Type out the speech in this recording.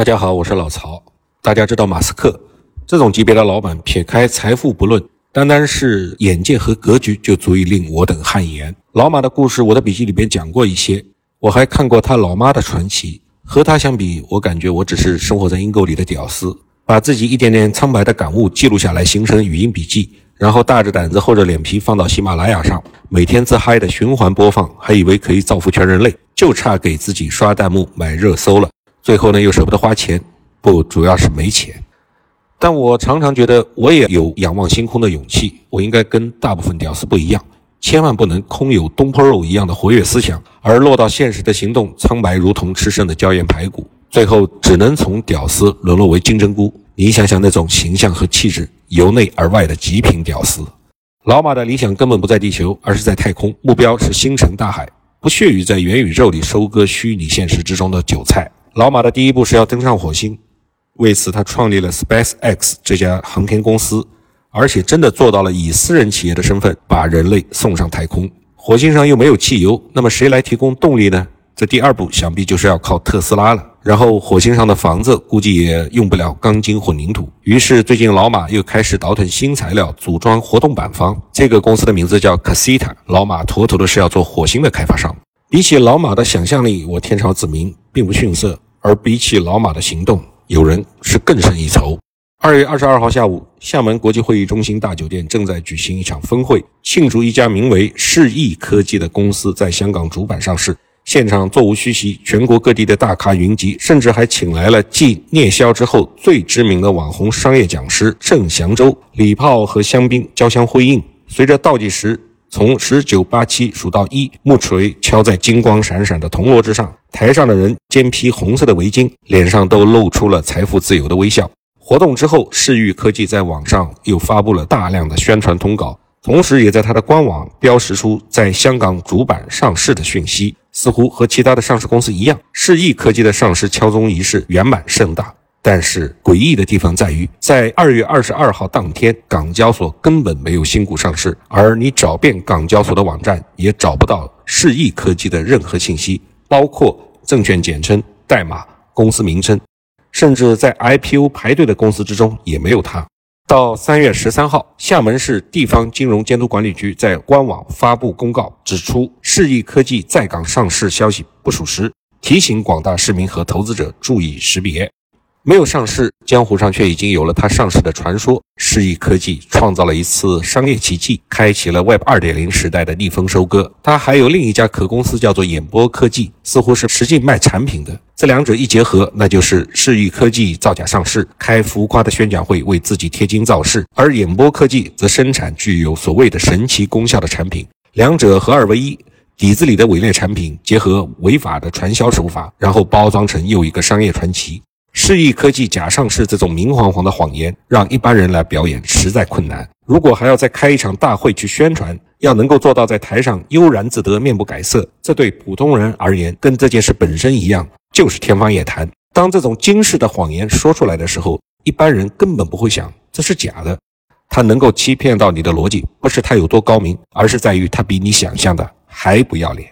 大家好，我是老曹。大家知道马斯克这种级别的老板，撇开财富不论，单单是眼界和格局就足以令我等汗颜。老马的故事，我的笔记里边讲过一些，我还看过他老妈的传奇。和他相比，我感觉我只是生活在阴沟里的屌丝，把自己一点点苍白的感悟记录下来，形成语音笔记，然后大着胆子厚着脸皮放到喜马拉雅上，每天自嗨的循环播放，还以为可以造福全人类，就差给自己刷弹幕买热搜了。最后呢，又舍不得花钱，不，主要是没钱。但我常常觉得，我也有仰望星空的勇气。我应该跟大部分屌丝不一样，千万不能空有东坡肉一样的活跃思想，而落到现实的行动苍白如同吃剩的椒盐排骨，最后只能从屌丝沦落为金针菇。你想想那种形象和气质，由内而外的极品屌丝。老马的理想根本不在地球，而是在太空，目标是星辰大海，不屑于在元宇宙里收割虚拟现实之中的韭菜。老马的第一步是要登上火星。为此，他创立了 SpaceX 这家航天公司，而且真的做到了以私人企业的身份把人类送上太空。火星上又没有汽油，那么谁来提供动力呢？这第二步想必就是要靠特斯拉了。然后，火星上的房子估计也用不了钢筋混凝土。于是，最近老马又开始倒腾新材料，组装活动板房。这个公司的名字叫 Casita。老马妥妥的是要做火星的开发商。比起老马的想象力，我天朝子民并不逊色；而比起老马的行动，有人是更胜一筹。二月二十二号下午，厦门国际会议中心大酒店正在举行一场峰会，庆祝一家名为世易科技的公司在香港主板上市。现场座无虚席，全国各地的大咖云集，甚至还请来了继聂霄之后最知名的网红商业讲师郑祥洲。礼炮和香槟交相辉映，随着倒计时从十九八七数到一，木锤敲在金光闪闪的铜锣之上。台上的人肩披红色的围巾，脸上都露出了财富自由的微笑。活动之后，世域科技在网上又发布了大量的宣传通稿，同时也在它的官网标识出在香港主板上市的讯息。似乎和其他的上市公司一样，世易科技的上市敲钟仪式圆满盛大。但是诡异的地方在于，在二月二十二号当天，港交所根本没有新股上市，而你找遍港交所的网站，也找不到世易科技的任何信息。包括证券简称、代码、公司名称，甚至在 IPO 排队的公司之中也没有它。到三月十三号，厦门市地方金融监督管理局在官网发布公告，指出世易科技在港上市消息不属实，提醒广大市民和投资者注意识别。没有上市，江湖上却已经有了它上市的传说。世易科技创造了一次商业奇迹，开启了 Web 2.0时代的逆风收割。它还有另一家壳公司叫做演播科技，似乎是实际卖产品的。这两者一结合，那就是世易科技造假上市，开浮夸的宣讲会为自己贴金造势，而演播科技则生产具有所谓的神奇功效的产品。两者合二为一，底子里的伪劣产品结合违法的传销手法，然后包装成又一个商业传奇。世易科技假上市这种明晃晃的谎言，让一般人来表演实在困难。如果还要再开一场大会去宣传，要能够做到在台上悠然自得、面不改色，这对普通人而言，跟这件事本身一样，就是天方夜谭。当这种惊世的谎言说出来的时候，一般人根本不会想这是假的。它能够欺骗到你的逻辑，不是它有多高明，而是在于它比你想象的还不要脸。